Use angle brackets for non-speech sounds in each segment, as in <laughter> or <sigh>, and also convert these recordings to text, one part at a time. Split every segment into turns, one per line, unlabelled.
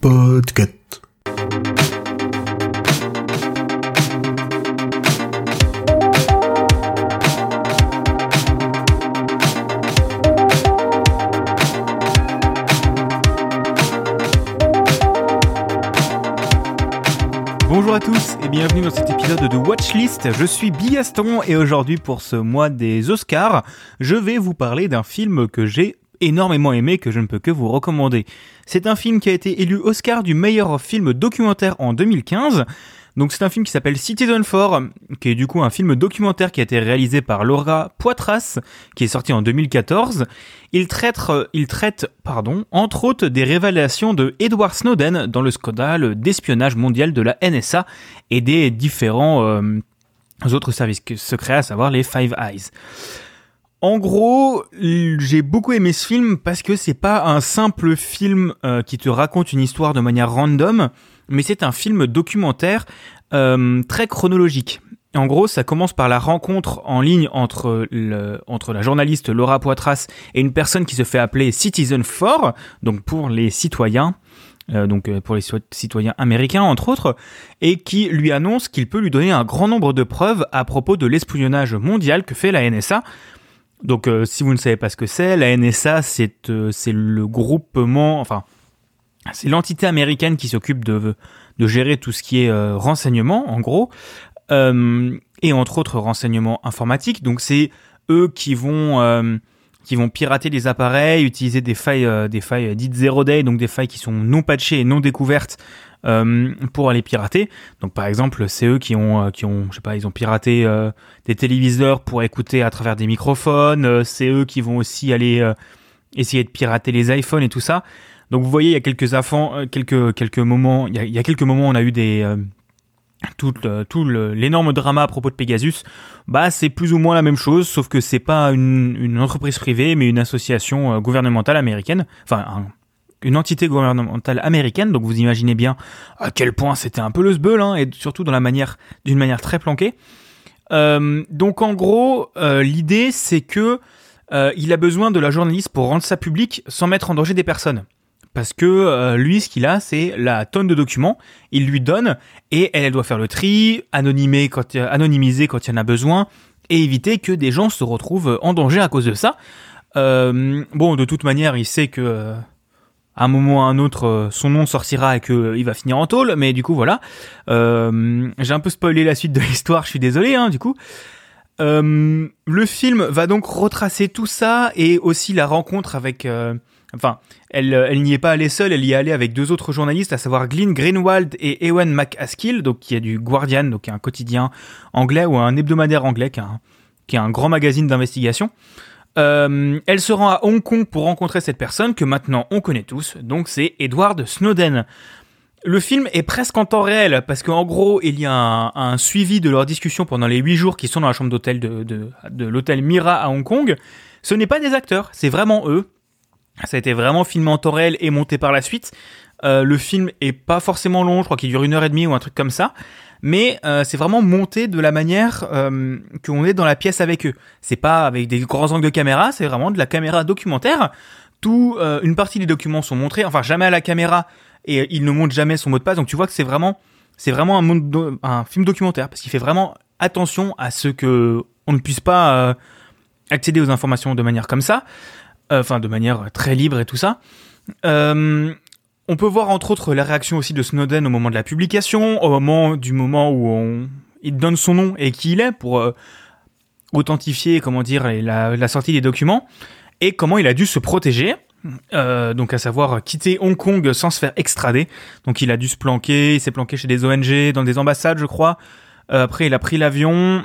Podcast.
Bonjour à tous et bienvenue dans cet épisode de Watchlist. Je suis Bigaston et aujourd'hui pour ce mois des Oscars, je vais vous parler d'un film que j'ai énormément aimé que je ne peux que vous recommander. C'est un film qui a été élu Oscar du meilleur film documentaire en 2015. Donc c'est un film qui s'appelle Citizen 4, qui est du coup un film documentaire qui a été réalisé par Laura Poitras, qui est sorti en 2014. Il traite, il traite pardon, entre autres des révélations de Edward Snowden dans le scandale d'espionnage mondial de la NSA et des différents euh, autres services secrets, à savoir les Five Eyes. En gros, j'ai beaucoup aimé ce film parce que c'est pas un simple film euh, qui te raconte une histoire de manière random, mais c'est un film documentaire euh, très chronologique. En gros, ça commence par la rencontre en ligne entre, la journaliste Laura Poitras et une personne qui se fait appeler Citizen4, donc pour les citoyens, euh, donc pour les citoyens américains entre autres, et qui lui annonce qu'il peut lui donner un grand nombre de preuves à propos de l'espionnage mondial que fait la NSA donc, euh, si vous ne savez pas ce que c'est, la NSA, c'est euh, c'est le groupement, enfin, c'est l'entité américaine qui s'occupe de, gérer tout ce qui est euh, renseignement, en gros, et entre autres renseignements informatiques. Donc, c'est eux qui vont pirater des appareils, utiliser des failles, des failles dites zero day, donc des failles qui sont non patchées et non découvertes pour aller pirater. Donc par exemple, c'est eux qui ont, euh, qui ont, je sais pas, ils ont piraté euh, des téléviseurs pour écouter à travers des microphones. c'est eux qui vont aussi aller essayer de pirater les iPhones et tout ça. Donc vous voyez, il y a quelques quelques quelques moments, il y a, quelques moments, on a eu des tout, tout l'énorme drama à propos de Pegasus, bah c'est plus ou moins la même chose, sauf que c'est pas une, entreprise privée, mais une association gouvernementale américaine, enfin une entité gouvernementale américaine, donc vous imaginez bien à quel point c'était un peu le sbeul, hein, et surtout dans la manière, d'une manière très planquée. Euh, donc en gros, euh, l'idée c'est que euh, il a besoin de la journaliste pour rendre ça public sans mettre en danger des personnes. Parce que lui, ce qu'il a, c'est la tonne de documents. Il lui donne et elle, doit faire le tri, anonymiser quand il y en a besoin et éviter que des gens se retrouvent en danger à cause de ça. bon, de toute manière, il sait que à un moment ou à un autre, euh, son nom sortira et qu'il euh, va finir en tôle. Mais du coup, voilà. Euh, j'ai un peu spoilé la suite de <laughs> l'histoire, je suis désolé, hein, du coup. Le film va donc retracer tout ça et aussi la rencontre avec... Enfin, elle, elle n'y est pas allée seule, elle y est allée avec deux autres journalistes, à savoir Glyn Greenwald et Ewan McAskill, donc qui est du Guardian, donc qui est un quotidien anglais ou un hebdomadaire anglais, qui est un grand magazine d'investigation. Euh, elle se rend à Hong Kong pour rencontrer cette personne que maintenant on connaît tous, donc c'est Edward Snowden. Le film est presque en temps réel parce qu'en gros il y a un, suivi de leur discussion pendant les huit jours qui sont dans la chambre d'hôtel de, de, l'hôtel Mira à Hong Kong. Ce n'est pas des acteurs, c'est vraiment eux. Ça a été vraiment filmé en temps réel et monté par la suite. Euh, le film est pas forcément long, je crois qu'il dure une heure et demie ou un truc comme ça mais euh, c'est vraiment monté de la manière euh, qu'on est dans la pièce avec eux. C'est pas avec des grands angles de caméra, c'est vraiment de la caméra documentaire. Tout, euh, une partie des documents sont montrés, enfin jamais à la caméra, et il ne montre jamais son mot de passe. Donc tu vois que c'est vraiment, c'est vraiment un, un film documentaire parce qu'il fait vraiment attention à ce que on ne puisse pas accéder aux informations de manière comme ça, enfin de manière très libre et tout ça. Euh, on peut voir entre autres la réaction aussi de Snowden au moment de la publication, au moment du moment où on, il donne son nom et qui il est pour euh, authentifier, comment dire, la, sortie des documents et comment il a dû se protéger. Euh, donc à savoir quitter Hong Kong sans se faire extrader. Donc il a dû se planquer, il s'est planqué chez des ONG, dans des ambassades je crois. Euh, après il a pris l'avion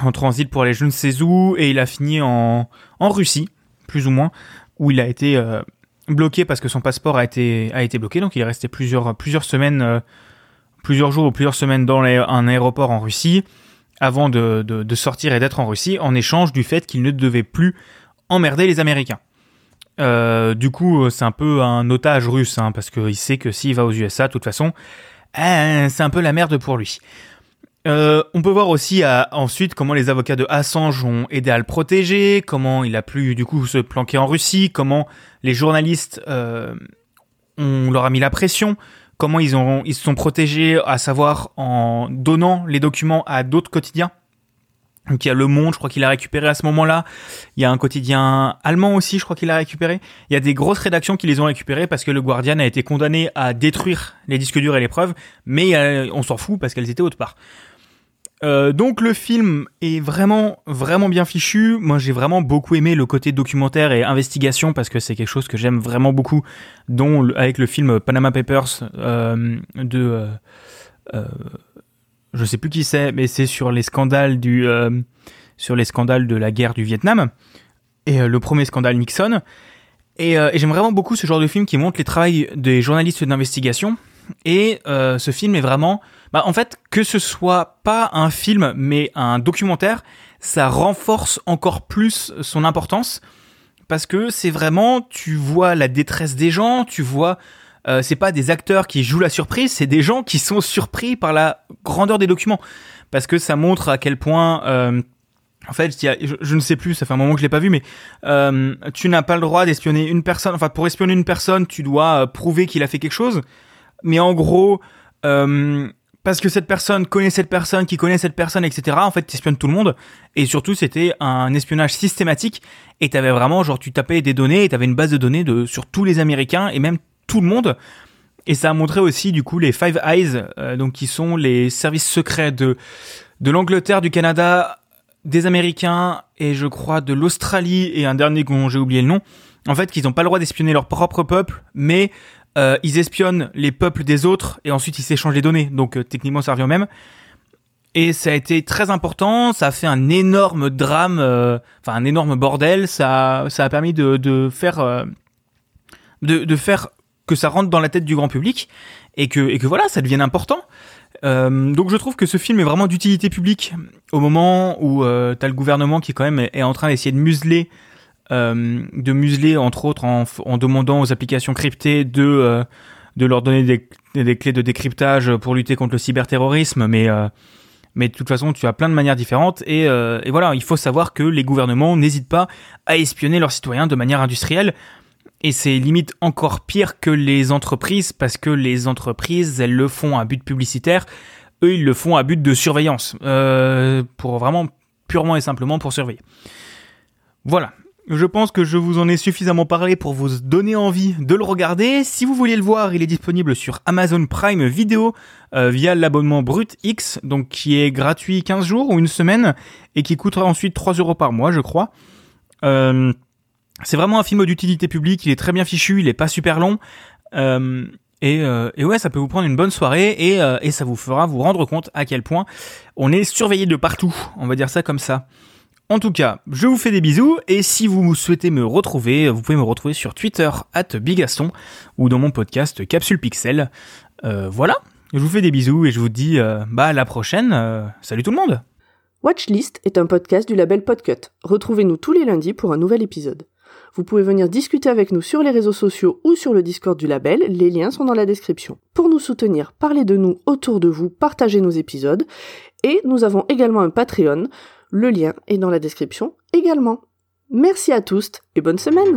en transit pour aller je ne sais où et il a fini en, en Russie, plus ou moins, où il a été bloqué parce que son passeport a été bloqué, donc il est resté plusieurs semaines, euh, plusieurs jours ou plusieurs semaines dans un aéroport en Russie avant de, sortir et d'être en Russie en échange du fait qu'il ne devait plus emmerder les Américains. Euh, du coup, c'est un peu un otage russe, hein, parce qu'il sait que s'il va aux USA, de toute façon, c'est un peu la merde pour lui. Euh, on peut voir aussi ensuite comment les avocats de Assange ont aidé à le protéger, comment il a pu du coup se planquer en Russie, comment les journalistes euh, on leur a mis la pression, comment ils ont ils se sont protégés, à savoir en donnant les documents à d'autres quotidiens. Donc il y a Le Monde, je crois qu'il a récupéré à ce moment-là. Il y a un quotidien allemand aussi, je crois qu'il a récupéré. Il y a des grosses rédactions qui les ont récupérées parce que le Guardian a été condamné à détruire les disques durs et les preuves, mais euh, on s'en fout parce qu'elles étaient autre part. Euh, donc le film est vraiment vraiment bien fichu. Moi j'ai vraiment beaucoup aimé le côté documentaire et investigation parce que c'est quelque chose que j'aime vraiment beaucoup, dont avec le film Panama Papers euh, de euh, euh, je sais plus qui c'est, mais c'est sur les scandales du sur les scandales de la guerre du Vietnam et le premier scandale Nixon. Et, et j'aime vraiment beaucoup ce genre de film qui montre les travaux des journalistes d'investigation. Et ce film est vraiment bah, en fait, que ce soit pas un film, mais un documentaire, ça renforce encore plus son importance parce que c'est vraiment, tu vois la détresse des gens, tu vois, euh, c'est pas des acteurs qui jouent la surprise, c'est des gens qui sont surpris par la grandeur des documents parce que ça montre à quel point. Euh, en fait, je, ne sais plus, ça fait un moment que je l'ai pas vu, mais euh, tu n'as pas le droit d'espionner une personne. Enfin, pour espionner une personne, tu dois euh, prouver qu'il a fait quelque chose. Mais en gros, euh, parce que cette personne connaît cette personne, qui connaît cette personne, etc. En fait, tu espionnes tout le monde. Et surtout, c'était un espionnage systématique. Et t'avais vraiment, genre, tu tapais des données et t'avais une base de données de, sur tous les Américains et même tout le monde. Et ça a montré aussi, du coup, les Five Eyes, euh, donc qui sont les services secrets de, de l'Angleterre, du Canada, des Américains et je crois de l'Australie et un dernier dont j'ai oublié le nom. En fait, qu'ils n'ont pas le droit d'espionner leur propre peuple, mais euh, ils espionnent les peuples des autres et ensuite ils s'échangent les données. Donc euh, techniquement ça revient au même. Et ça a été très important, ça a fait un énorme drame, euh, enfin un énorme bordel. Ça, ça a permis de, de faire, de, de, faire que ça rentre dans la tête du grand public et que, et que voilà, ça devienne important. donc je trouve que ce film est vraiment d'utilité publique au moment où euh, t'as le gouvernement qui quand même est en train d'essayer de museler euh, de museler entre autres en, demandant aux applications cryptées de euh, de leur donner des, des, clés de décryptage pour lutter contre le cyberterrorisme, mais euh, mais de toute façon, tu as plein de manières différentes et, et voilà, il faut savoir que les gouvernements n'hésitent pas à espionner leurs citoyens de manière industrielle. Et c'est limite encore pire que les entreprises parce que les entreprises, elles le font à but publicitaire. Eux, ils le font à but de surveillance. Euh, pour vraiment purement et simplement pour surveiller. Voilà. Je pense que je vous en ai suffisamment parlé pour vous donner envie de le regarder. Si vous voulez le voir, il est disponible sur Amazon Prime Video euh, via l'abonnement Brut X, donc qui est gratuit 15 jours ou une semaine et qui coûtera ensuite 3 euros par mois, je crois. Euh, c'est vraiment un film d'utilité publique, il est très bien fichu, il est pas super long. Euh, et, ouais, ça peut vous prendre une bonne soirée et ça vous fera vous rendre compte à quel point on est surveillé de partout, on va dire ça comme ça. En tout cas, je vous fais des bisous et si vous souhaitez me retrouver, vous pouvez me retrouver sur Twitter at Bigaston ou dans mon podcast Capsule Pixel. Euh, voilà, je vous fais des bisous et je vous dis euh, bah à la prochaine. Euh, salut tout le monde.
Watchlist est un podcast du label Podcut. Retrouvez-nous tous les lundis pour un nouvel épisode. Vous pouvez venir discuter avec nous sur les réseaux sociaux ou sur le Discord du label, les liens sont dans la description. Pour nous soutenir, parlez de nous autour de vous, partagez nos épisodes et nous avons également un Patreon. Le lien est dans la description également. Merci à tous et bonne semaine